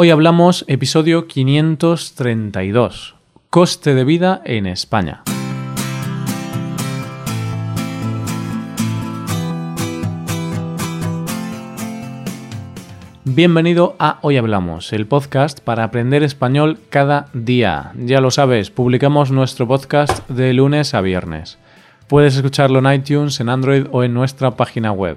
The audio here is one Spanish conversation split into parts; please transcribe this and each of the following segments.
Hoy hablamos episodio 532, coste de vida en España. Bienvenido a Hoy Hablamos, el podcast para aprender español cada día. Ya lo sabes, publicamos nuestro podcast de lunes a viernes. Puedes escucharlo en iTunes, en Android o en nuestra página web.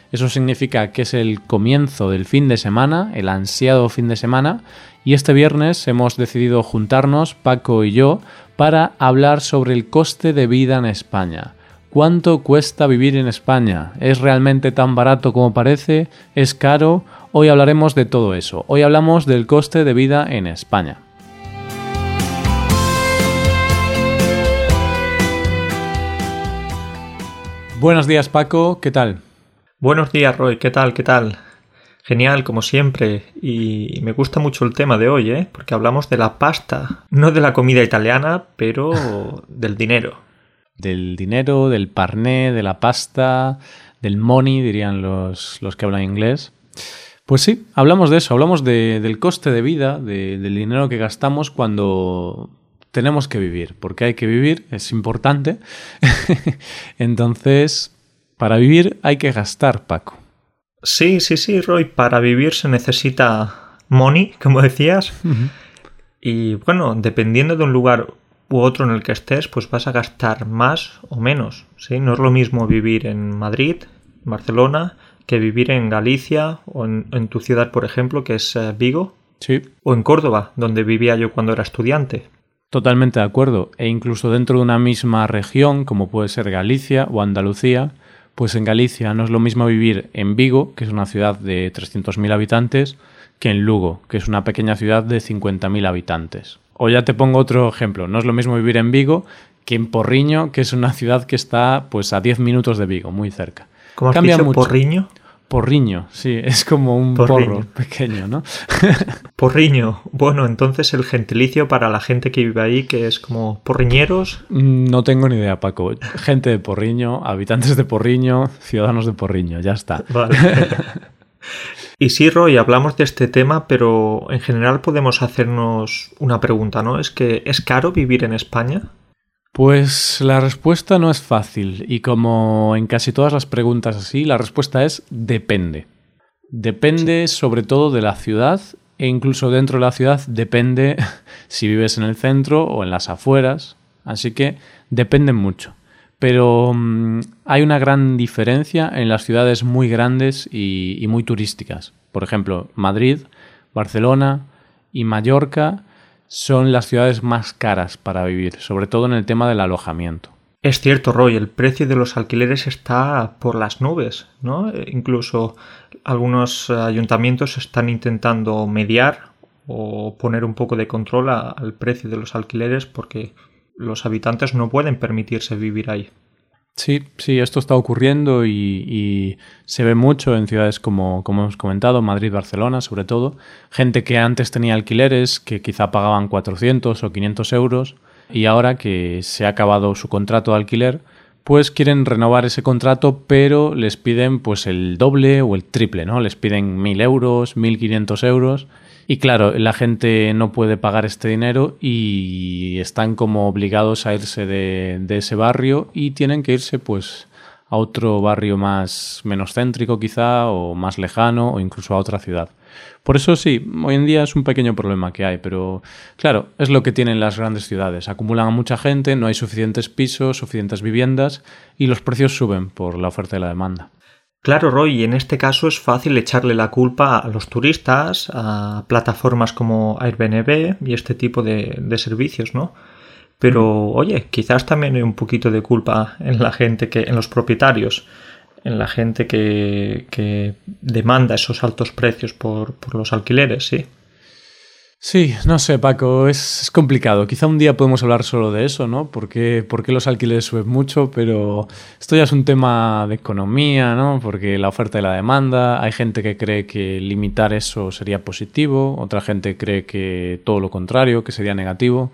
eso significa que es el comienzo del fin de semana, el ansiado fin de semana, y este viernes hemos decidido juntarnos, Paco y yo, para hablar sobre el coste de vida en España. ¿Cuánto cuesta vivir en España? ¿Es realmente tan barato como parece? ¿Es caro? Hoy hablaremos de todo eso. Hoy hablamos del coste de vida en España. Buenos días Paco, ¿qué tal? Buenos días, Roy. ¿Qué tal? ¿Qué tal? Genial, como siempre. Y me gusta mucho el tema de hoy, ¿eh? Porque hablamos de la pasta. No de la comida italiana, pero del dinero. Del dinero, del parné, de la pasta, del money, dirían los, los que hablan inglés. Pues sí, hablamos de eso, hablamos del coste de vida, del dinero que gastamos cuando tenemos que vivir, porque hay que vivir, es importante. Entonces, para vivir hay que gastar, Paco. Sí, sí, sí, Roy. Para vivir se necesita money, como decías. Y bueno, dependiendo de un lugar u otro en el que estés, pues vas a gastar más o menos. ¿sí? No es lo mismo vivir en Madrid, Barcelona, que vivir en Galicia o en, tu ciudad, por ejemplo, que es eh, Vigo. Sí. O en Córdoba, donde vivía yo cuando era estudiante. Totalmente de acuerdo. E incluso dentro de una misma región, como puede ser Galicia o Andalucía, pues en Galicia no es lo mismo vivir en Vigo, que es una ciudad de 300.000 habitantes, que en Lugo, que es una pequeña ciudad de 50.000 habitantes. O ya te pongo otro ejemplo, no es lo mismo vivir en Vigo que en Porriño, que es una ciudad que está pues a 10 minutos de Vigo, muy cerca. ¿Cómo Cambia mucho. Porriño? Porriño, sí, es como un porro pequeño, ¿no? porriño, bueno, entonces el gentilicio para la gente que vive ahí, que es como porriñeros. Mm, no tengo ni idea, Paco. Gente de Porriño, habitantes de Porriño, ciudadanos de Porriño, ya está. Vale. y sí, Roy, hablamos de este tema, pero en general podemos hacernos una pregunta, ¿no? Es que, ¿es caro vivir en España? Pues la respuesta no es fácil y como en casi todas las preguntas así, la respuesta es depende. Depende sobre todo de la ciudad e incluso dentro de la ciudad depende si vives en el centro o en las afueras, así que depende mucho. Pero mm, hay una gran diferencia en las ciudades muy grandes y muy turísticas. Por ejemplo, Madrid, Barcelona y Mallorca son las ciudades más caras para vivir, sobre todo en el tema del alojamiento. Es cierto, Roy, el precio de los alquileres está por las nubes, ¿no? Incluso algunos ayuntamientos están intentando mediar o poner un poco de control al precio de los alquileres porque los habitantes no pueden permitirse vivir ahí. Sí, sí, esto está ocurriendo y, se ve mucho en ciudades como, como hemos comentado, Madrid, Barcelona, sobre todo. Gente que antes tenía alquileres que quizá pagaban 400 o 500 euros y ahora que se ha acabado su contrato de alquiler, pues quieren renovar ese contrato, pero les piden pues el doble o el triple, ¿no? Les piden 1.000 euros, 1.500 euros y claro, la gente no puede pagar este dinero y están como obligados a irse de, ese barrio y tienen que irse pues a otro barrio más menos céntrico quizá o más lejano o incluso a otra ciudad. Por eso sí, hoy en día es un pequeño problema que hay, pero claro, es lo que tienen las grandes ciudades. Acumulan a mucha gente, no hay suficientes pisos, suficientes viviendas y los precios suben por la oferta y la demanda. Claro, Roy, en este caso es fácil echarle la culpa a los turistas, a plataformas como Airbnb y este tipo de, servicios, ¿no? Pero, oye, quizás también hay un poquito de culpa en la gente que, en los propietarios, en la gente que, demanda esos altos precios por, por los alquileres, sí. Sí, no sé, Paco, es, complicado. Quizá un día podemos hablar solo de eso, ¿no? Porque, porque los alquileres suben mucho, pero esto ya es un tema de economía, ¿no? Porque la oferta y la demanda, hay gente que cree que limitar eso sería positivo, otra gente cree que todo lo contrario, que sería negativo.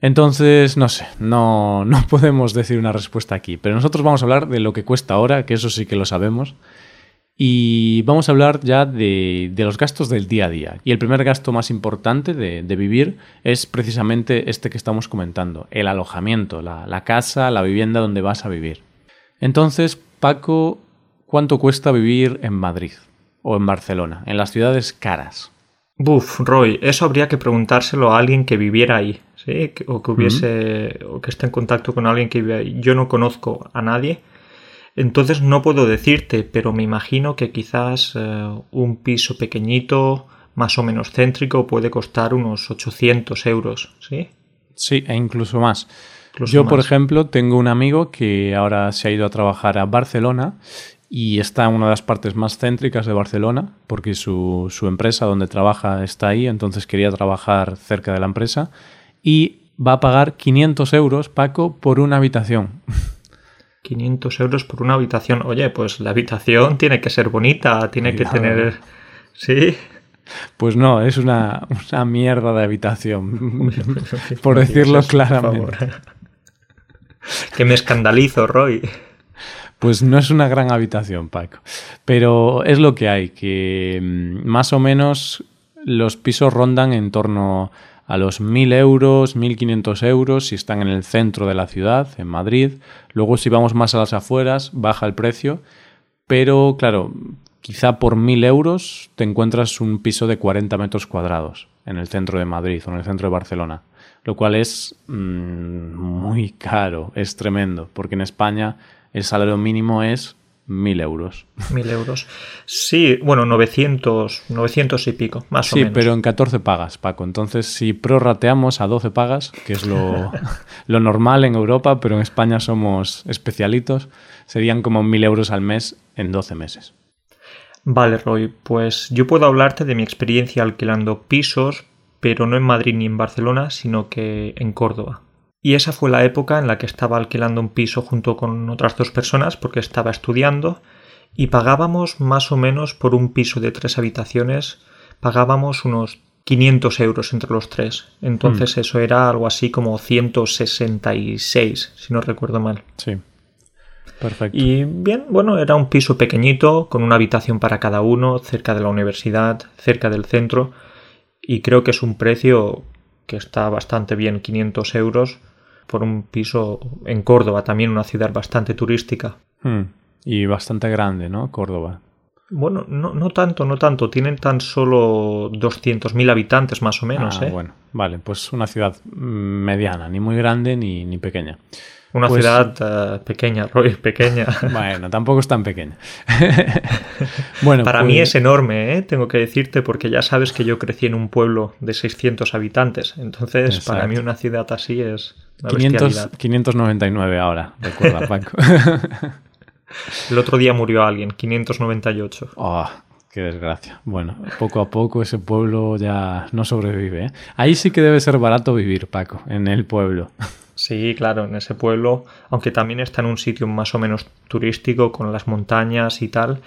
Entonces, no sé, no, no podemos decir una respuesta aquí, pero nosotros vamos a hablar de lo que cuesta ahora, que eso sí que lo sabemos. Y vamos a hablar ya de, los gastos del día a día. Y el primer gasto más importante de, vivir es precisamente este que estamos comentando, el alojamiento, la, casa, la vivienda donde vas a vivir. Entonces, Paco, ¿cuánto cuesta vivir en Madrid o en Barcelona, en las ciudades caras? Buf, Roy, eso habría que preguntárselo a alguien que viviera ahí, ¿sí? O que hubiese, o que esté en contacto con alguien que vive ahí. Yo no conozco a nadie entonces no puedo decirte, pero me imagino que quizás eh, un piso pequeñito, más o menos céntrico, puede costar unos 800 euros, ¿sí? Sí, e incluso más. Yo, por ejemplo, tengo un amigo que ahora se ha ido a trabajar a Barcelona y está en una de las partes más céntricas de Barcelona, porque su, su empresa donde trabaja está ahí, entonces quería trabajar cerca de la empresa y va a pagar 500 euros, Paco, por una habitación. 500 euros por una habitación. Oye, pues la habitación tiene que ser bonita, tiene que tener... ¿Sí? Pues no, es una, mierda de habitación, por decirlo claramente. que me escandalizo, Roy. Pues no es una gran habitación, Paco. Pero es lo que hay, que mm, más o menos los pisos rondan en torno a los 1.000 euros, 1.500 euros si están en el centro de la ciudad, en Madrid. Luego si vamos más a las afueras, baja el precio. Pero claro, quizá por 1.000 euros te encuentras un piso de 40 metros cuadrados en el centro de Madrid o en el centro de Barcelona. Lo cual es mm, muy caro, es tremendo, porque en España el salario mínimo es mil euros. Mil euros. Sí, bueno, 900, 900 y pico, más o menos. Sí, pero en 14 pagas, Paco. Entonces, si prorrateamos a 12 pagas, que es lo, lo normal en Europa, pero en España somos especialitos, serían como mil euros al mes en 12 meses. Vale, Roy, pues yo puedo hablarte de mi experiencia alquilando pisos, pero no en Madrid ni en Barcelona, sino que en Córdoba. Y esa fue la época en la que estaba alquilando un piso junto con otras dos personas porque estaba estudiando y pagábamos más o menos por un piso de tres habitaciones, pagábamos unos 500 euros entre los tres. Entonces hmm. eso era algo así como 166, si no recuerdo mal. Sí. Perfecto. Y bien, bueno, era un piso pequeñito, con una habitación para cada uno, cerca de la universidad, cerca del centro, y creo que es un precio que está bastante bien, 500 euros, por un piso en Córdoba, también una ciudad bastante turística. Hmm. Y bastante grande, ¿no? Córdoba. Bueno, no, no tanto, no tanto. Tienen tan solo 200.000 habitantes más o menos. Ah, ¿eh? Bueno, vale, pues una ciudad mediana, ni muy grande ni, ni pequeña. Una pues ciudad eh, pequeña, Roy, pequeña. Bueno, tampoco es tan pequeña. bueno, Para mí pues es enorme, ¿eh? tengo que decirte, porque ya sabes que yo crecí en un pueblo de 600 habitantes. Entonces, para mí una ciudad así es 500, 599 ahora, recuerda, Paco. El otro día murió alguien, 598. Oh, qué desgracia. Bueno, poco a poco ese pueblo ya no sobrevive. ¿eh? Ahí sí que debe ser barato vivir, Paco, en el pueblo. Sí, claro, en ese pueblo, aunque también está en un sitio más o menos turístico con las montañas y tal,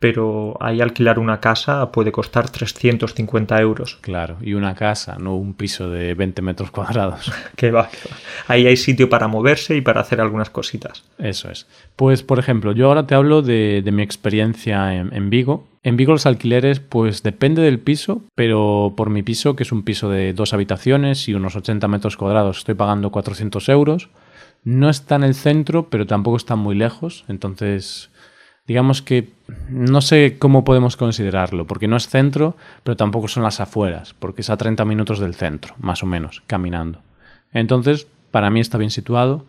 pero ahí alquilar una casa puede costar 350 euros. Claro, y una casa, no un piso de 20 metros cuadrados. que va, Ahí hay sitio para moverse y para hacer algunas cositas. Eso es. Pues, por ejemplo, yo ahora te hablo de, mi experiencia en, Vigo. En Vigo los alquileres, pues depende del piso, pero por mi piso, que es un piso de dos habitaciones y unos 80 metros cuadrados, estoy pagando 400 euros. No está en el centro, pero tampoco está muy lejos, entonces digamos que no sé cómo podemos considerarlo, porque no es centro, pero tampoco son las afueras, porque es a 30 minutos del centro, más o menos, caminando. Entonces, para mí está bien situado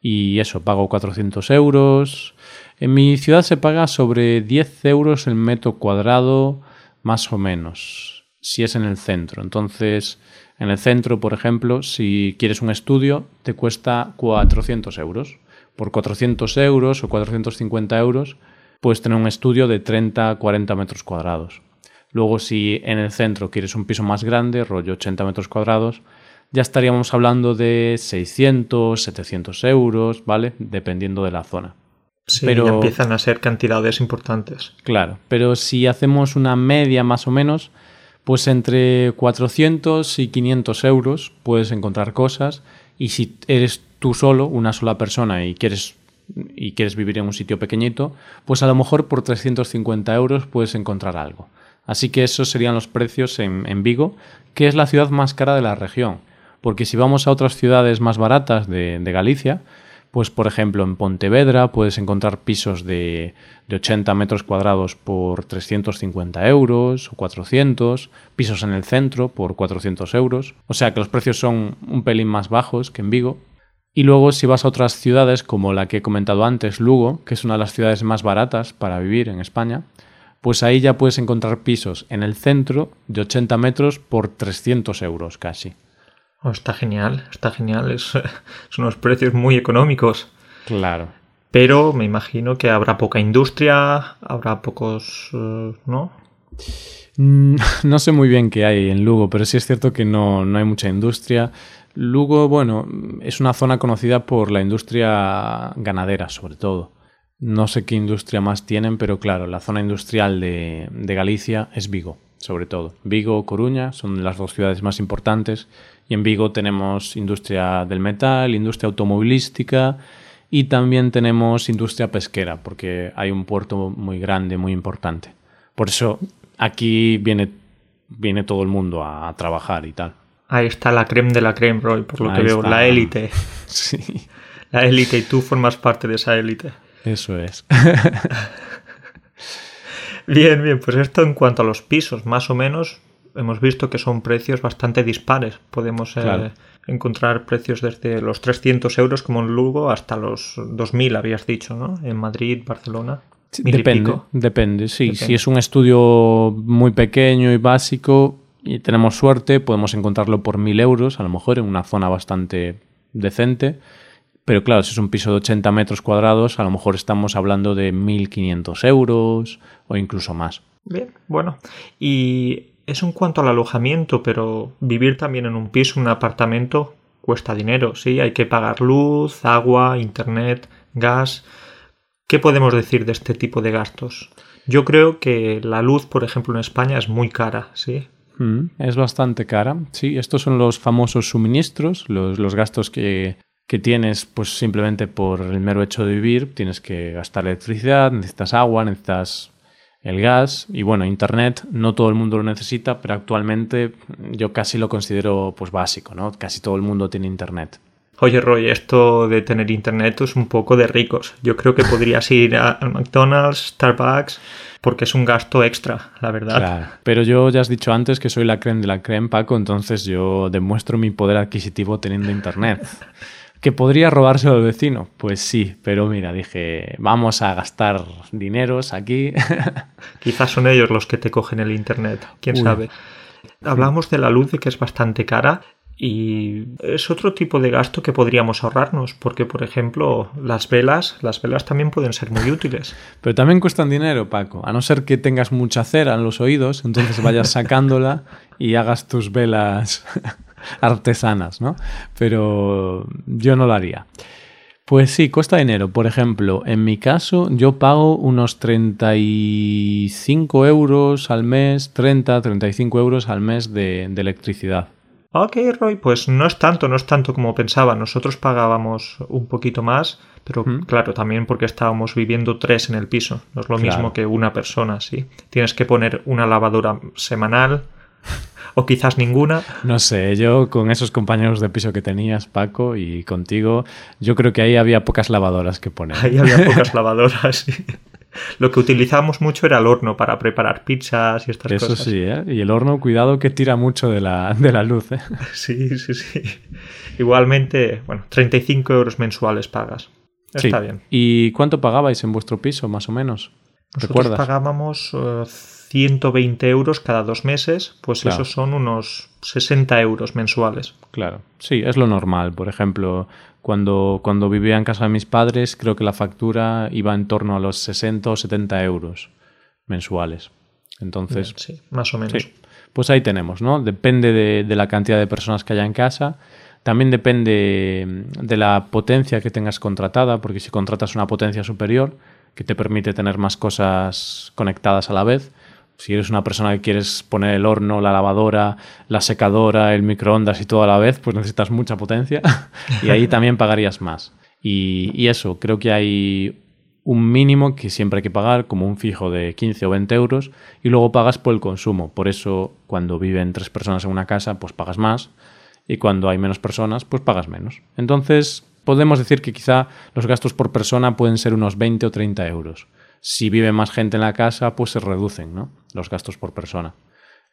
y eso, pago 400 euros. En mi ciudad se paga sobre 10 euros el metro cuadrado, más o menos, si es en el centro. Entonces, en el centro, por ejemplo, si quieres un estudio, te cuesta 400 euros. Por 400 euros o 450 euros puedes tener un estudio de 30 40 metros cuadrados. Luego, si en el centro quieres un piso más grande, rollo 80 metros cuadrados, ya estaríamos hablando de 600, 700 euros, ¿vale? Dependiendo de la zona. Sí, pero ya empiezan a ser cantidades importantes. Claro, pero si hacemos una media más o menos, pues entre 400 y 500 euros puedes encontrar cosas y si eres tú solo, una sola persona y quieres y quieres vivir en un sitio pequeñito, pues a lo mejor por 350 euros puedes encontrar algo. Así que esos serían los precios en, en Vigo, que es la ciudad más cara de la región. Porque si vamos a otras ciudades más baratas de, de Galicia, pues por ejemplo en Pontevedra puedes encontrar pisos de, de 80 metros cuadrados por 350 euros o 400, pisos en el centro por 400 euros, o sea que los precios son un pelín más bajos que en Vigo. Y luego si vas a otras ciudades como la que he comentado antes, Lugo, que es una de las ciudades más baratas para vivir en España, pues ahí ya puedes encontrar pisos en el centro de 80 metros por 300 euros casi. Oh, está genial, está genial. Es, son unos precios muy económicos. Claro. Pero me imagino que habrá poca industria, habrá pocos. Uh, ¿No? No sé muy bien qué hay en Lugo, pero sí es cierto que no, no hay mucha industria. Lugo, bueno, es una zona conocida por la industria ganadera, sobre todo. No sé qué industria más tienen, pero claro, la zona industrial de, de Galicia es Vigo, sobre todo. Vigo Coruña son las dos ciudades más importantes y en Vigo tenemos industria del metal, industria automovilística y también tenemos industria pesquera, porque hay un puerto muy grande, muy importante. Por eso aquí viene, viene todo el mundo a, trabajar y tal. Ahí está la creme de la creme, Roy, por lo que veo, la élite. Sí. La élite y tú formas parte de esa élite. Eso es. bien, bien, pues esto en cuanto a los pisos, más o menos hemos visto que son precios bastante dispares. Podemos eh, encontrar precios desde los 300 euros como en Lugo hasta los 2.000, habías dicho, ¿no? En Madrid, Barcelona. depende, depende, sí. Si es un estudio muy pequeño y básico y tenemos suerte, podemos encontrarlo por 1.000 euros, a lo mejor en una zona bastante decente. Pero claro, si es un piso de 80 metros cuadrados, a lo mejor estamos hablando de 1.500 euros o incluso más. Bien, bueno. Y es en cuanto al alojamiento, pero vivir también en un piso, un apartamento, cuesta dinero, ¿sí? Hay que pagar luz, agua, internet, gas. ¿Qué podemos decir de este tipo de gastos? Yo creo que la luz, por ejemplo, en España es muy cara, ¿sí? Mm, es bastante cara, sí. Estos son los famosos suministros, los, los gastos que, que tienes pues simplemente por el mero hecho de vivir. Tienes que gastar electricidad, necesitas agua, necesitas el gas y bueno, Internet no todo el mundo lo necesita, pero actualmente yo casi lo considero pues básico, ¿no? Casi todo el mundo tiene Internet. Oye, Roy, esto de tener internet es un poco de ricos. Yo creo que podrías ir a McDonald's, Starbucks, porque es un gasto extra, la verdad. Claro, pero yo ya has dicho antes que soy la creme de la creme, Paco, entonces yo demuestro mi poder adquisitivo teniendo internet. ¿Que podría robárselo al vecino? Pues sí, pero mira, dije, vamos a gastar dineros aquí. Quizás son ellos los que te cogen el Internet, quién sabe. Hablamos de la luz, de que es bastante cara. Y es otro tipo de gasto que podríamos ahorrarnos, porque por ejemplo las velas, las velas también pueden ser muy útiles. Pero también cuestan dinero, Paco, a no ser que tengas mucha cera en los oídos, entonces vayas sacándola y hagas tus velas artesanas, ¿no? Pero yo no lo haría. Pues sí, cuesta dinero. Por ejemplo, en mi caso yo pago unos 35 euros al mes, 30, 35 euros al mes de, electricidad. Ok, Roy, pues no es tanto, no es tanto como pensaba. Nosotros pagábamos un poquito más, pero claro, también porque estábamos viviendo tres en el piso. No es lo mismo que una persona, sí. Tienes que poner una lavadora semanal, o quizás ninguna. No sé, yo con esos compañeros de piso que tenías, Paco, y contigo, yo creo que ahí había pocas lavadoras que poner. Ahí había pocas lavadoras, sí. Lo que utilizábamos mucho era el horno para preparar pizzas y estas cosas. Eso sí, ¿eh? Y el horno, cuidado que tira mucho de la, de la luz, ¿eh? Sí, sí, sí. Igualmente, bueno, 35 euros mensuales pagas. Está bien. ¿Y cuánto pagabais en vuestro piso, más o menos? Nosotros pagábamos uh, 120 euros cada dos meses, pues esos son unos 60 euros mensuales. Claro, sí, es lo normal. Por ejemplo, cuando, cuando vivía en casa de mis padres, creo que la factura iba en torno a los 60 o 70 euros mensuales. Entonces, sí, más o menos. Sí. Pues ahí tenemos, ¿no? Depende de, de, la cantidad de personas que haya en casa. También depende de la potencia que tengas contratada, porque si contratas una potencia superior, que te permite tener más cosas conectadas a la vez, si eres una persona que quieres poner el horno, la lavadora, la secadora, el microondas y todo a la vez, pues necesitas mucha potencia y ahí también pagarías más. Y, y, eso, creo que hay un mínimo que siempre hay que pagar, como un fijo de 15 o 20 euros, y luego pagas por el consumo. Por eso, cuando viven tres personas en una casa, pues pagas más, y cuando hay menos personas, pues pagas menos. Entonces, podemos decir que quizá los gastos por persona pueden ser unos 20 o 30 euros. Si vive más gente en la casa, pues se reducen ¿no? los gastos por persona.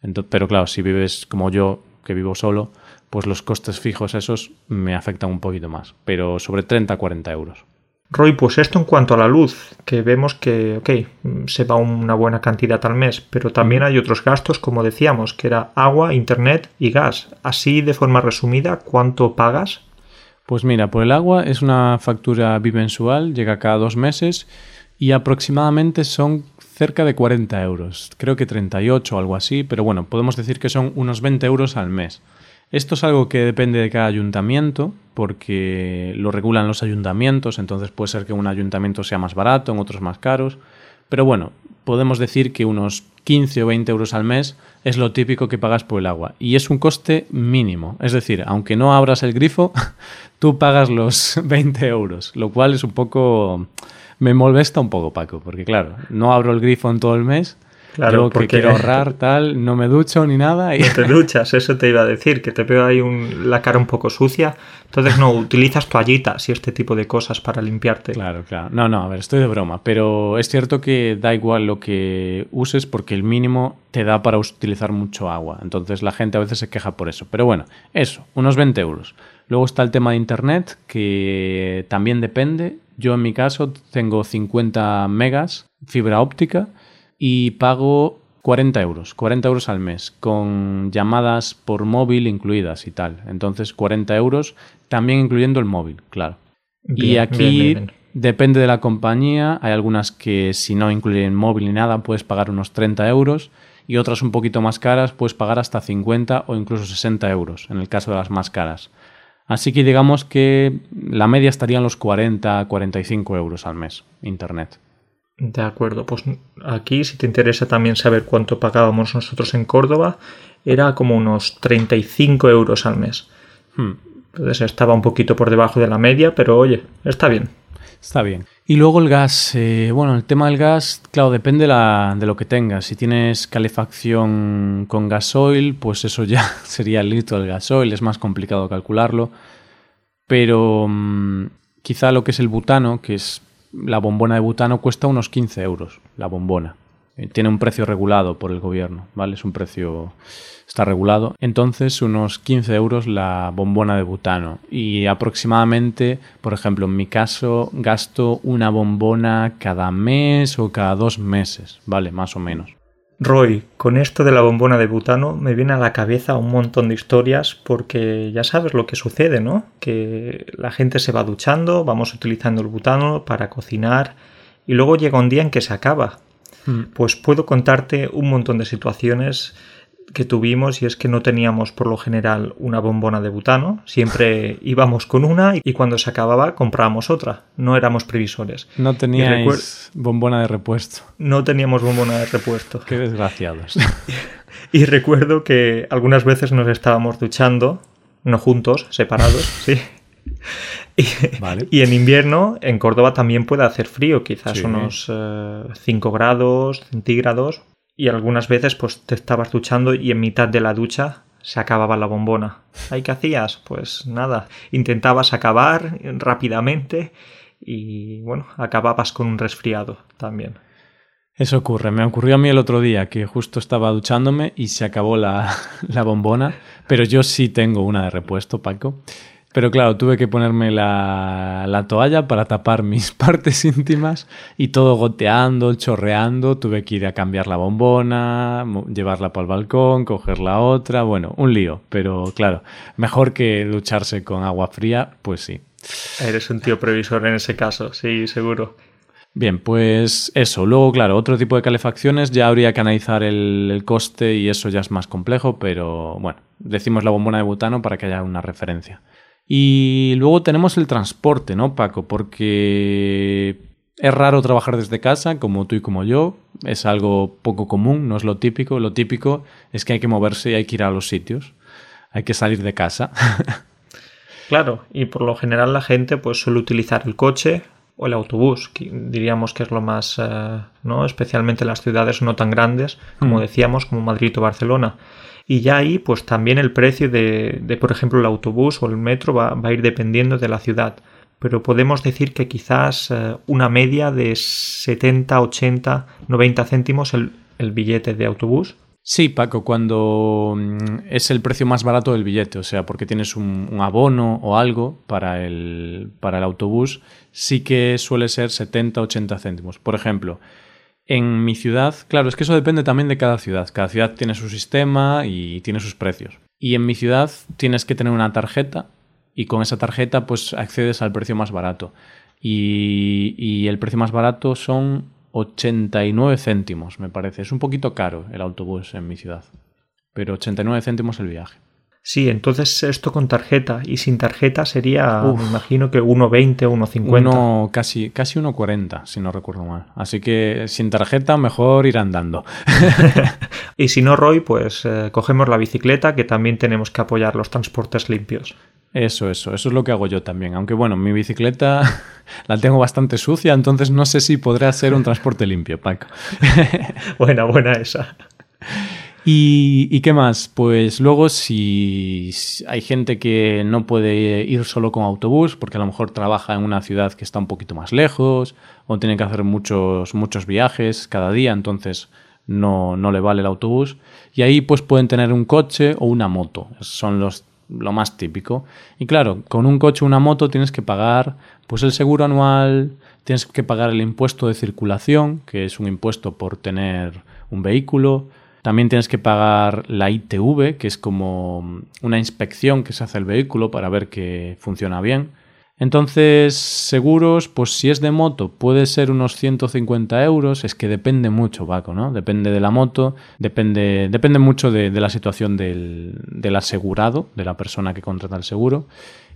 Entonces, pero claro, si vives como yo, que vivo solo, pues los costes fijos esos me afectan un poquito más, pero sobre 30 40 euros. Roy, pues esto en cuanto a la luz, que vemos que, ok, se va una buena cantidad al mes, pero también hay otros gastos, como decíamos, que era agua, internet y gas. Así, de forma resumida, ¿cuánto pagas? Pues mira, por el agua es una factura bimensual, llega cada dos meses y aproximadamente son cerca de 40 euros. Creo que 38 o algo así, pero bueno, podemos decir que son unos 20 euros al mes. Esto es algo que depende de cada ayuntamiento, porque lo regulan los ayuntamientos, entonces puede ser que un ayuntamiento sea más barato, en otros más caros. Pero bueno, podemos decir que unos 15 o 20 euros al mes es lo típico que pagas por el agua. Y es un coste mínimo. Es decir, aunque no abras el grifo, tú pagas los 20 euros, lo cual es un poco... Me molesta un poco, Paco, porque claro, no abro el grifo en todo el mes Claro, Yo porque quiero ahorrar, tal, no me ducho ni nada. Y... No te duchas, eso te iba a decir, que te veo ahí un, la cara un poco sucia. Entonces no, utilizas toallitas y este tipo de cosas para limpiarte. Claro, claro. No, no, a ver, estoy de broma. Pero es cierto que da igual lo que uses porque el mínimo te da para utilizar mucho agua. Entonces la gente a veces se queja por eso. Pero bueno, eso, unos 20 euros. Luego está el tema de Internet, que también depende. Yo en mi caso tengo 50 megas fibra óptica y pago 40 euros, 40 euros al mes, con llamadas por móvil incluidas y tal. Entonces 40 euros, también incluyendo el móvil, claro. y aquí depende de la compañía, hay algunas que si no incluyen móvil ni nada puedes pagar unos 30 euros y otras un poquito más caras puedes pagar hasta 50 o incluso 60 euros en el caso de las más caras. Así que digamos que la media estaría en los 40-45 euros al mes, Internet. De acuerdo, pues aquí si te interesa también saber cuánto pagábamos nosotros en Córdoba, era como unos 35 euros al mes. Hmm. Entonces estaba un poquito por debajo de la media, pero oye, está bien. Está bien. Y luego el gas. Eh, bueno, el tema del gas, claro, depende de lo que tengas. Si tienes calefacción con gasoil, pues eso ya sería el litro del gasoil, es más complicado calcularlo. Pero mm, quizá lo que es el butano, que es la bombona de butano cuesta unos 15 euros, la bombona. Eh, tiene un precio regulado por el gobierno, ¿vale? Es un precio, está regulado. Entonces, unos 15 euros la bombona de butano. Y aproximadamente, por ejemplo, en mi caso, gasto una bombona cada mes o cada dos meses, ¿vale? Más o menos. Roy, con esto de la bombona de butano me viene a la cabeza un montón de historias porque ya sabes lo que sucede, ¿no? Que la gente se va duchando, vamos utilizando el butano para cocinar y luego llega un día en que se acaba. Hmm. Pues puedo contarte un montón de situaciones que tuvimos y es que no teníamos por lo general una bombona de butano, siempre íbamos con una y cuando se acababa comprábamos otra, no éramos previsores. No teníais bombona de repuesto. No teníamos bombona de repuesto. Qué desgraciados. y recuerdo que algunas veces nos estábamos duchando, no juntos, separados, sí. Y, en invierno en Córdoba también puede hacer frío, quizás unos 5 eh, grados centígrados, y algunas veces pues te estabas duchando y en mitad de la ducha se acababa la bombona. ¿Ahí qué hacías? Pues nada, intentabas acabar rápidamente y bueno, acababas con un resfriado también. Eso ocurre. Me ocurrió a mí el otro día que justo estaba duchándome y se acabó la, la bombona, pero yo sí tengo una de repuesto, Paco. Pero claro, tuve que ponerme la, toalla para tapar mis partes íntimas y todo goteando, chorreando. Tuve que ir a cambiar la bombona, llevarla para el balcón, coger la otra. Bueno, un lío. Pero claro, mejor que ducharse con agua fría, pues sí. Eres un tío previsor en ese caso, sí, seguro. Bien, pues eso. Luego, claro, otro tipo de calefacciones ya habría que analizar el, el, coste y eso ya es más complejo, pero bueno, decimos la bombona de butano para que haya una referencia. Y luego tenemos el transporte, ¿no, Paco? Porque es raro trabajar desde casa, como tú y como yo. Es algo poco común, no es lo típico. Lo típico es que hay que moverse y hay que ir a los sitios. Hay que salir de casa. claro, y por lo general la gente pues suele utilizar el coche o el autobús, que diríamos que es lo más, eh, ¿no? Especialmente en las ciudades no tan grandes, como decíamos, como Madrid o Barcelona. Y ya ahí, pues también el precio de, de por ejemplo, el autobús o el metro va, va, a ir dependiendo de la ciudad. Pero podemos decir que quizás eh, una media de 70, 80, 90 céntimos el, el billete de autobús. Sí, Paco, cuando mm, es el precio más barato del billete, o sea, porque tienes un, un, abono o algo para el, para el autobús, sí que suele ser 70-80 céntimos. Por ejemplo, en mi ciudad, claro, es que eso depende también de cada ciudad. Cada ciudad tiene su sistema y tiene sus precios. Y en mi ciudad tienes que tener una tarjeta y con esa tarjeta pues accedes al precio más barato. Y, y el precio más barato son 89 céntimos, me parece. Es un poquito caro el autobús en mi ciudad, pero 89 céntimos el viaje. Sí, entonces esto con tarjeta y sin tarjeta sería, Uf. me imagino que 1,20 o 1,50. Uno, casi casi 1,40, si no recuerdo mal. Así que sin tarjeta mejor ir andando. y si no, Roy, pues eh, cogemos la bicicleta, que también tenemos que apoyar los transportes limpios. Eso, eso, eso es lo que hago yo también. Aunque bueno, mi bicicleta la tengo bastante sucia, entonces no sé si podrá ser un transporte limpio, Paco. buena, buena esa. ¿Y, ¿Y, qué más? Pues luego si hay gente que no puede ir solo con autobús porque a lo mejor trabaja en una ciudad que está un poquito más lejos o tiene que hacer muchos, muchos viajes cada día, entonces no, no le vale el autobús. Y ahí pues pueden tener un coche o una moto. Son los lo más típico. Y claro, con un coche o una moto tienes que pagar pues el seguro anual, tienes que pagar el impuesto de circulación, que es un impuesto por tener un vehículo, también tienes que pagar la ITV, que es como una inspección que se hace el vehículo para ver que funciona bien. Entonces, seguros, pues si es de moto, puede ser unos 150 euros. Es que depende mucho, Paco, ¿no? Depende de la moto, depende, depende mucho de, de la situación del, del asegurado, de la persona que contrata el seguro.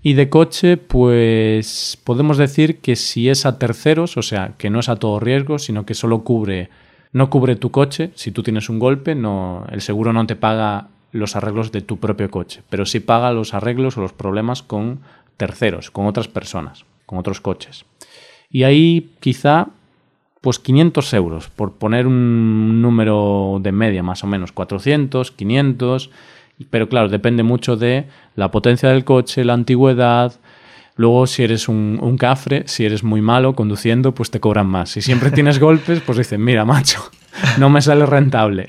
Y de coche, pues podemos decir que si es a terceros, o sea, que no es a todo riesgo, sino que solo cubre no cubre tu coche. Si tú tienes un golpe, no, el seguro no te paga los arreglos de tu propio coche, pero sí paga los arreglos o los problemas con terceros, con otras personas, con otros coches. Y ahí quizá, pues 500 euros, por poner un número de media más o menos, 400, 500, pero claro, depende mucho de la potencia del coche, la antigüedad, Luego, si eres un, un, cafre, si eres muy malo conduciendo, pues te cobran más. Si siempre tienes golpes, pues dicen, mira, macho, no me sale rentable.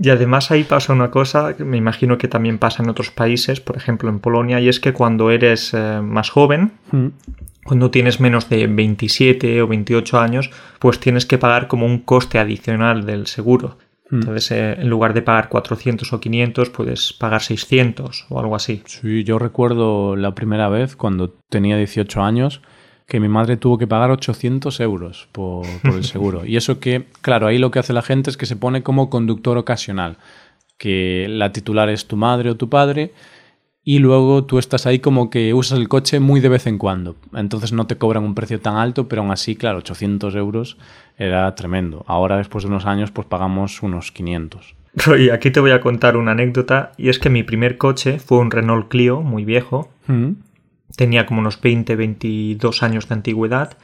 Y además ahí pasa una cosa, que me imagino que también pasa en otros países, por ejemplo en Polonia, y es que cuando eres eh, más joven, mm. cuando tienes menos de 27 o 28 años, pues tienes que pagar como un coste adicional del seguro. Entonces, eh, en lugar de pagar 400 o 500, puedes pagar 600 o algo así. Sí, yo recuerdo la primera vez, cuando tenía 18 años, que mi madre tuvo que pagar 800 euros por, por el seguro. y eso que, claro, ahí lo que hace la gente es que se pone como conductor ocasional, que la titular es tu madre o tu padre y luego tú estás ahí como que usas el coche muy de vez en cuando. Entonces no te cobran un precio tan alto, pero aún así, claro, 800 euros era tremendo. Ahora, después de unos años, pues pagamos unos 500. Roy, aquí te voy a contar una anécdota, y es que mi primer coche fue un Renault Clio, muy viejo. Mm. Tenía como unos 20, 22 años de antigüedad,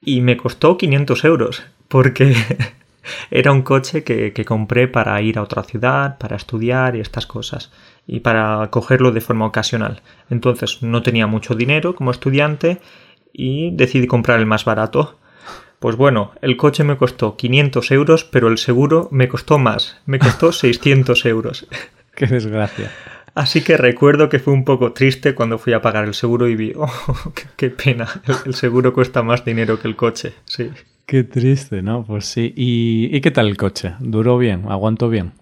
y me costó 500 euros, porque era un coche que, que compré para ir a otra ciudad, para estudiar y estas cosas y para cogerlo de forma ocasional. Entonces no tenía mucho dinero como estudiante y decidí comprar el más barato. Pues bueno, el coche me costó 500 euros, pero el seguro me costó más, me costó 600 euros. Qué desgracia. Así que recuerdo que fue un poco triste cuando fui a pagar el seguro y vi, oh, qué, pena, el, el, seguro cuesta más dinero que el coche, sí. Qué triste, ¿no? Pues sí. ¿Y, ¿Y qué tal el coche? ¿Duró bien? ¿Aguantó bien?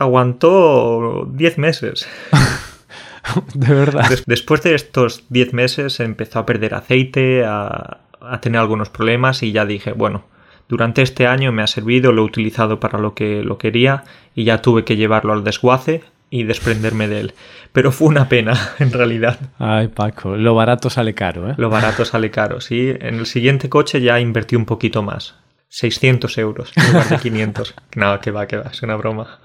aguantó 10 meses. de verdad. Des después de estos 10 meses empezó a perder aceite, a, a tener algunos problemas y ya dije, bueno, durante este año me ha servido, lo he utilizado para lo que lo quería y ya tuve que llevarlo al desguace y desprenderme de él. Pero fue una pena, en realidad. Ay, Paco, lo barato sale caro, ¿eh? Lo barato sale caro, sí. En el siguiente coche ya invertí un poquito más. 600 euros en lugar de 500. no, que va, que va, es una broma.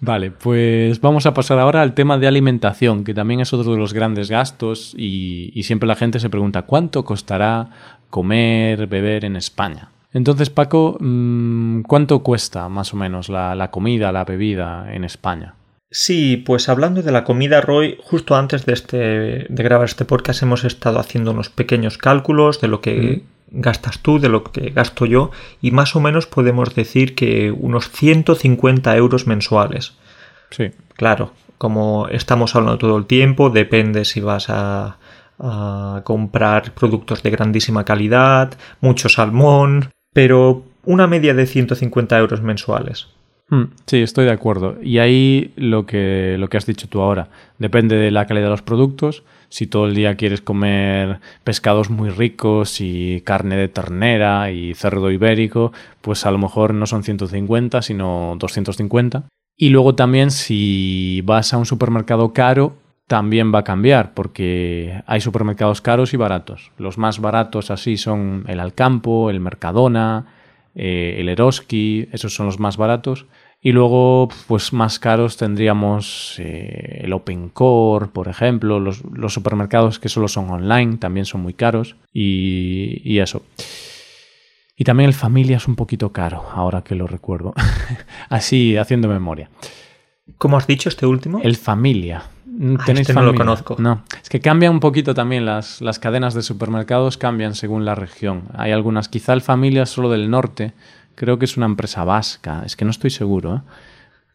Vale, pues vamos a pasar ahora al tema de alimentación, que también es otro de los grandes gastos y, y siempre la gente se pregunta cuánto costará comer, beber en España. Entonces, Paco, mm, ¿cuánto cuesta más o menos la, la comida, la bebida en España? Sí, pues hablando de la comida, Roy, justo antes de, este, de grabar este podcast hemos estado haciendo unos pequeños cálculos de lo que gastas tú, de lo que gasto yo, y más o menos podemos decir que unos 150 euros mensuales. Sí. Claro, como estamos hablando todo el tiempo, depende si vas a, a comprar productos de grandísima calidad, mucho salmón, pero una media de 150 euros mensuales. Hmm, Sí, estoy de acuerdo. Y ahí lo que, lo que has dicho tú ahora, depende de la calidad de los productos. Si todo el día quieres comer pescados muy ricos y carne de ternera y cerdo ibérico, pues a lo mejor no son 150, sino 250. Y luego también si vas a un supermercado caro, también va a cambiar, porque hay supermercados caros y baratos. Los más baratos así son el Alcampo, el Mercadona, eh, el Eroski, esos son los más baratos. Y luego, pues más caros tendríamos eh, el Open Core, por ejemplo, los, los, supermercados que solo son online también son muy caros y, y, eso. Y también el Familia es un poquito caro, ahora que lo recuerdo. Así, haciendo memoria. ¿Cómo has dicho este último? El Familia. Ah, este no lo conozco. No, es que cambia un poquito también las, las cadenas de supermercados, cambian según la región. Hay algunas, quizá el Familia es solo del norte, creo que es una empresa vasca, es que no estoy seguro. ¿eh?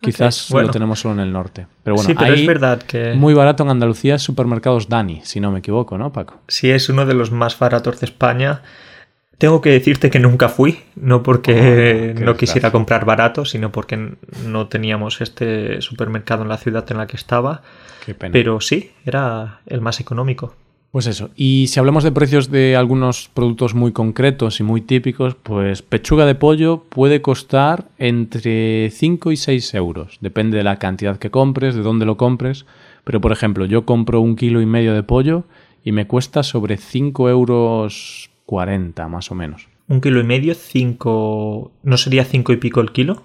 Quizás bueno. lo tenemos solo en el norte. Pero bueno, sí, pero es verdad que. Muy barato en Andalucía supermercados Dani, si no me equivoco, ¿no, Paco? Sí, es uno de los más baratos de España. Tengo que decirte que nunca fui, no porque oh, no quisiera comprar barato, sino porque no teníamos este supermercado en la ciudad en la que estaba. Pero sí, era el más económico. Pues eso. Y si hablamos de precios de algunos productos muy concretos y muy típicos, pues pechuga de pollo puede costar entre 5 y 6 euros. Depende de la cantidad que compres, de dónde lo compres. Pero, por ejemplo, yo compro un kilo y medio de pollo y me cuesta sobre 5 euros 40, más o menos. ¿Un kilo y medio? ¿Cinco... ¿No sería 5 y pico el kilo?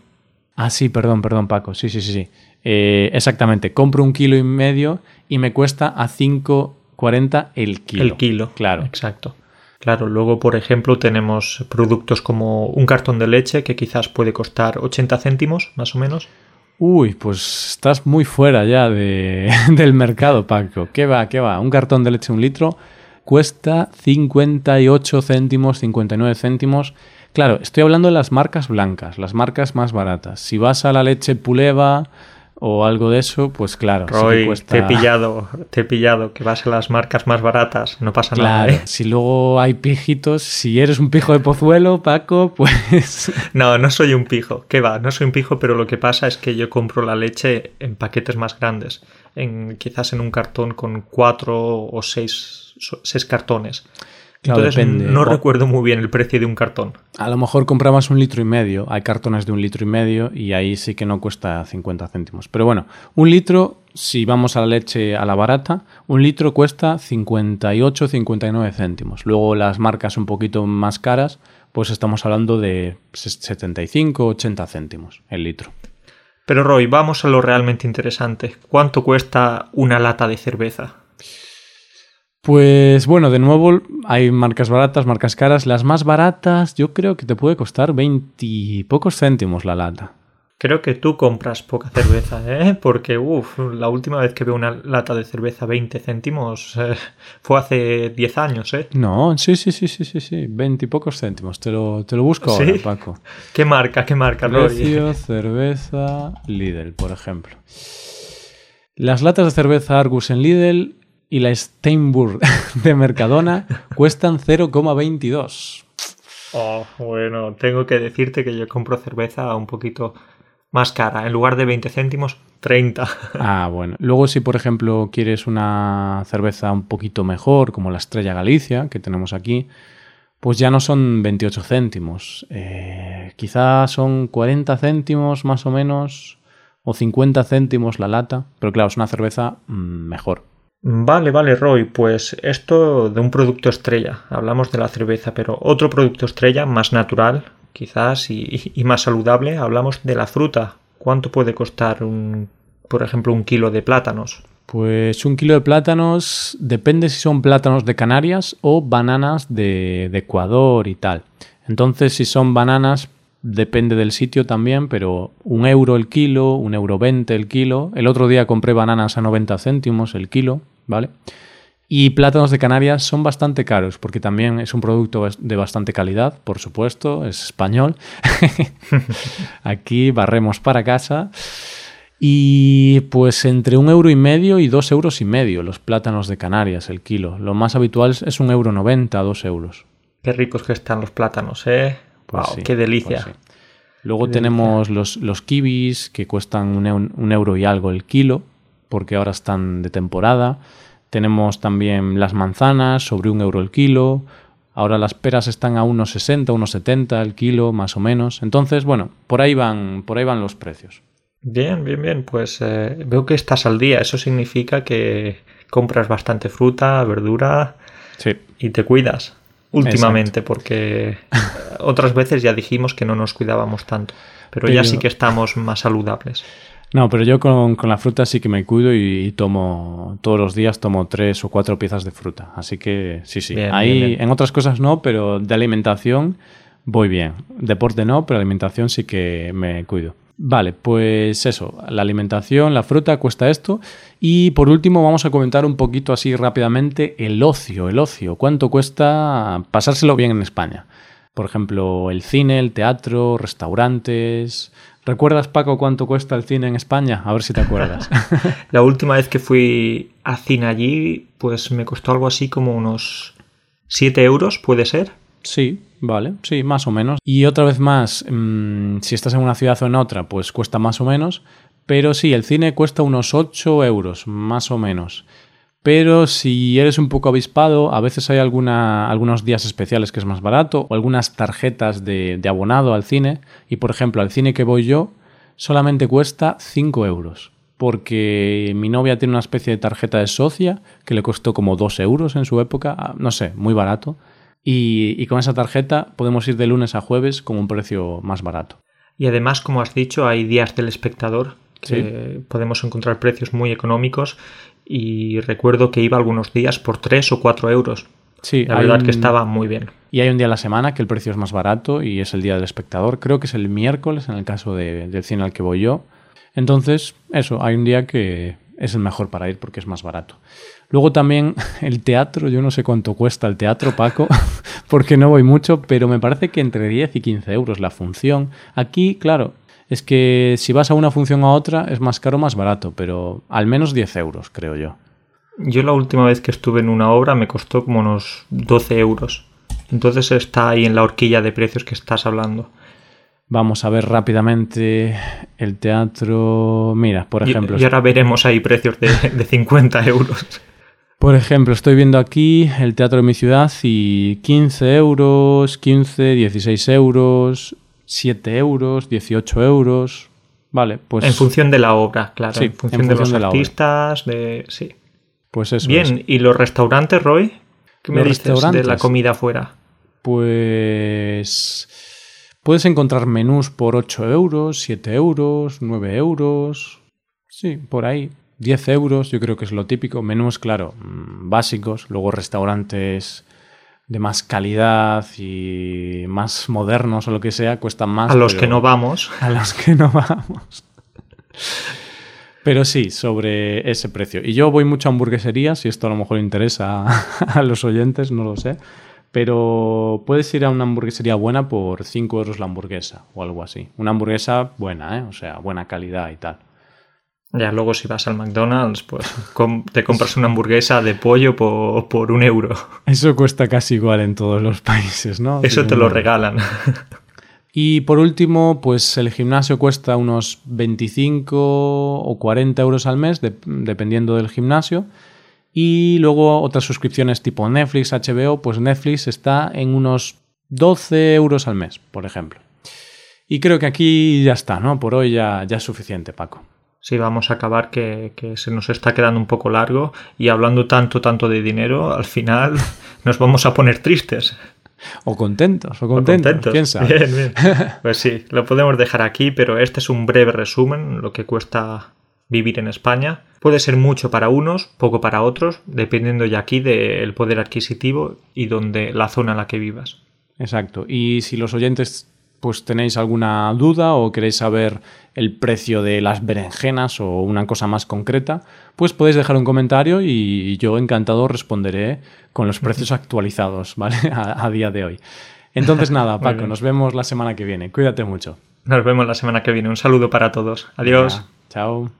Ah, sí, perdón, perdón, Paco. Sí, sí, sí, sí. Eh, exactamente. Compro un kilo y medio y me cuesta a 5 40 el kilo. El kilo, claro. Exacto. Claro, luego, por ejemplo, tenemos productos como un cartón de leche que quizás puede costar 80 céntimos, más o menos. Uy, pues estás muy fuera ya de, del mercado, Paco. ¿Qué va, qué va? Un cartón de leche, un litro, cuesta 58 céntimos, 59 céntimos. Claro, estoy hablando de las marcas blancas, las marcas más baratas. Si vas a la leche Puleva o algo de eso, pues claro. Roy, sí cuesta... te he pillado, te he pillado, que vas a las marcas más baratas, no pasa claro, nada. ¿eh? Si luego hay pijitos, si eres un pijo de pozuelo, Paco, pues... No, no soy un pijo, ¿qué va? No soy un pijo, pero lo que pasa es que yo compro la leche en paquetes más grandes, en, quizás en un cartón con cuatro o seis, seis cartones. Claro, Entonces depende. no recuerdo muy bien el precio de un cartón. A lo mejor comprabas un litro y medio. Hay cartones de un litro y medio y ahí sí que no cuesta 50 céntimos. Pero bueno, un litro, si vamos a la leche a la barata, un litro cuesta 58, 59 céntimos. Luego las marcas un poquito más caras, pues estamos hablando de 75, 80 céntimos el litro. Pero Roy, vamos a lo realmente interesante. ¿Cuánto cuesta una lata de cerveza? Pues bueno, de nuevo hay marcas baratas, marcas caras. Las más baratas yo creo que te puede costar 20 y pocos céntimos la lata. Creo que tú compras poca cerveza, ¿eh? Porque, uff, la última vez que veo una lata de cerveza 20 céntimos eh, fue hace 10 años, ¿eh? No, sí, sí, sí, sí, sí, sí, 20 y pocos céntimos. Te lo, te lo busco ¿Sí? ahora, Paco. ¿Qué marca, qué marca, Precio, Roy? cerveza, Lidl, por ejemplo. Las latas de cerveza Argus en Lidl y la Steinburg de Mercadona cuestan 0,22. Oh, bueno, tengo que decirte que yo compro cerveza un poquito más cara. En lugar de 20 céntimos, 30. Ah, bueno. Luego, si por ejemplo quieres una cerveza un poquito mejor, como la Estrella Galicia, que tenemos aquí, pues ya no son 28 céntimos. Eh, quizás son 40 céntimos más o menos, o 50 céntimos la lata, pero claro, es una cerveza mm, mejor. Vale, vale, Roy, pues esto de un producto estrella, hablamos de la cerveza, pero otro producto estrella más natural, quizás, y, más saludable, hablamos de la fruta. ¿Cuánto puede costar, un, por ejemplo, un kilo de plátanos? Pues un kilo de plátanos depende si son plátanos de Canarias o bananas de, Ecuador y tal. Entonces, si son bananas, depende del sitio también, pero un euro el kilo, un euro veinte el kilo. El otro día compré bananas a 90 céntimos el kilo, ¿vale? Y plátanos de Canarias son bastante caros porque también es un producto de bastante calidad, por supuesto, es español. Aquí barremos para casa. Y pues entre un euro y medio y dos euros y medio los plátanos de Canarias el kilo. Lo más habitual es un euro noventa, dos euros. Qué ricos que están los plátanos, ¿eh? Pues wow, qué delicia. Pues Luego tenemos Los, los kibis que cuestan un, euro y algo el kilo porque ahora están de temporada. Tenemos también las manzanas sobre un euro el kilo. Ahora las peras están a unos 60, unos 70 el kilo, más o menos. Entonces, bueno, por ahí van, por ahí van los precios. Bien, bien, bien. Pues eh, veo que estás al día. Eso significa que compras bastante fruta, verdura sí. y te cuidas últimamente, porque otras veces ya dijimos que no nos cuidábamos tanto. Pero, ya sí que estamos más saludables. No, pero yo con, la fruta sí que me cuido y, tomo todos los días tomo tres o cuatro piezas de fruta. Así que sí, sí. Ahí en otras cosas no, pero de alimentación voy bien. Deporte no, pero alimentación sí que me cuido. Vale, pues eso, la alimentación, la fruta cuesta esto. Y por último vamos a comentar un poquito así rápidamente el ocio, el ocio. ¿Cuánto cuesta pasárselo bien en España? Por ejemplo, el cine, el teatro, restaurantes. ¿Recuerdas, Paco, cuánto cuesta el cine en España? A ver si te acuerdas. la última vez que fui a cine allí, pues me costó algo así como unos 7 euros, ¿puede ser? Sí, vale, sí, más o menos. Y otra vez más, mm, si estás en una ciudad o en otra, pues cuesta más o menos. Pero sí, el cine cuesta unos 8 euros, más o menos. Pero si eres un poco avispado, a veces hay alguna, algunos días especiales que es más barato o algunas tarjetas de, de abonado al cine. Y por ejemplo, al cine que voy yo solamente cuesta 5 euros porque mi novia tiene una especie de tarjeta de socia que le costó como 2 euros en su época, ah, no sé, muy barato. Y, con esa tarjeta podemos ir de lunes a jueves con un precio más barato. Y además, como has dicho, hay días del espectador que podemos encontrar precios muy económicos y recuerdo que iba algunos días por 3 o 4 euros. Sí, la verdad que estaba muy bien. Y hay un día a la semana que el precio es más barato y es el día del espectador. Creo que es el miércoles en el caso del cine al que voy yo. Entonces, eso, hay un día que es el mejor para ir porque es más barato. Luego también el teatro, yo no sé cuánto cuesta el teatro, Paco, porque no voy mucho, pero me parece que entre 10 y 15 euros la función. Aquí, claro, es que si vas a una función a otra es más caro o más barato, pero al menos 10 euros, creo yo. Yo la última vez que estuve en una obra me costó como unos 12 euros. Entonces está ahí en la horquilla de precios que estás hablando. Vamos a ver rápidamente el teatro. Mira, por ejemplo. Y, ahora veremos ahí precios de, de 50 euros. Por ejemplo, estoy viendo aquí el teatro de mi ciudad y 15 euros, 15, 16 euros, 7 euros, 18 euros. Vale, pues. En función de la obra, claro. en función, de los artistas, de. Sí. Pues eso. Bien, ¿y los restaurantes, Roy? ¿Qué me dices de la comida fuera? Pues. Puedes encontrar menús por 8 euros, 7 euros, 9 euros. Sí, por ahí. 10 euros, yo creo que es lo típico. Menús, claro, mm, básicos. Luego restaurantes de más calidad y más modernos o lo que sea, cuestan más. A los que no vamos. A los que no vamos. Pero sí, sobre ese precio. Y yo voy mucho a hamburgueserías, y esto a lo mejor interesa a los oyentes, no lo sé. Pero puedes ir a una hamburguesería buena por 5 euros la hamburguesa o algo así. Una hamburguesa buena, ¿eh? O sea, buena calidad y tal. Ya luego si vas al McDonald's, pues te compras una hamburguesa de pollo por, un euro. Eso cuesta casi igual en todos los países, ¿no? Eso te lo regalan. Y por último, pues el gimnasio cuesta unos 25 o 40 euros al mes, dependiendo del gimnasio. Y luego otras suscripciones tipo Netflix, HBO, pues Netflix está en unos 12 euros al mes, por ejemplo. Y creo que aquí ya está, ¿no? Por hoy ya, ya es suficiente, Paco. Sí, vamos a acabar que, que, se nos está quedando un poco largo y hablando tanto, tanto de dinero, al final nos vamos a poner tristes. O contentos, o contentos, o quién sabe. Bien, bien. Pues sí, lo podemos dejar aquí, pero este es un breve resumen, lo que cuesta vivir en España. Puede ser mucho para unos, poco para otros, dependiendo ya aquí del poder adquisitivo y donde la zona en la que vivas. Exacto. Y si los oyentes pues tenéis alguna duda o queréis saber el precio de las berenjenas o una cosa más concreta, pues podéis dejar un comentario y yo encantado responderé con los precios actualizados, ¿vale? A, a día de hoy. Entonces nada, Paco, nos vemos la semana que viene. Cuídate mucho. Nos vemos la semana que viene. Un saludo para todos. Adiós. Ya, chao.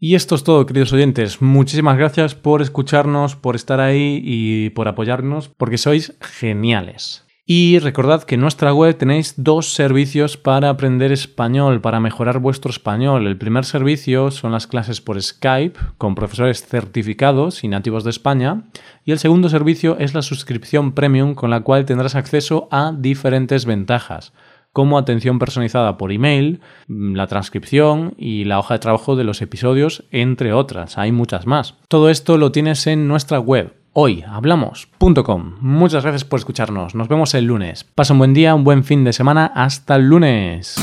Y esto es todo, queridos oyentes. Muchísimas gracias por escucharnos, por estar ahí y por apoyarnos, porque sois geniales. Y recordad que en nuestra web tenéis dos servicios para aprender español, para mejorar vuestro español. El primer servicio son las clases por Skype con profesores certificados y nativos de España. Y el segundo servicio es la suscripción premium con la cual tendrás acceso a diferentes ventajas como atención personalizada por email, la transcripción y la hoja de trabajo de los episodios, entre otras. Hay muchas más. Todo esto lo tienes en nuestra web hoyhablamos.com. Muchas gracias por escucharnos. Nos vemos el lunes. Pasa un buen día, un buen fin de semana. Hasta el lunes.